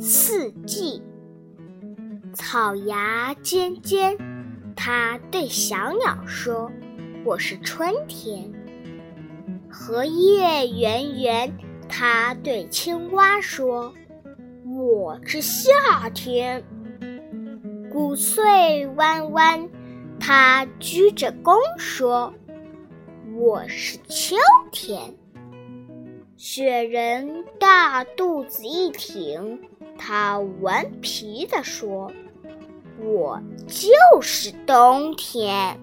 四季草芽尖尖，它对小鸟说：我是春天。荷叶圆圆，它对青蛙说：我是夏天。谷穗弯弯，它鞠着躬说：我是秋天。雪人大肚子一挺，他顽皮地说：“我就是冬天。”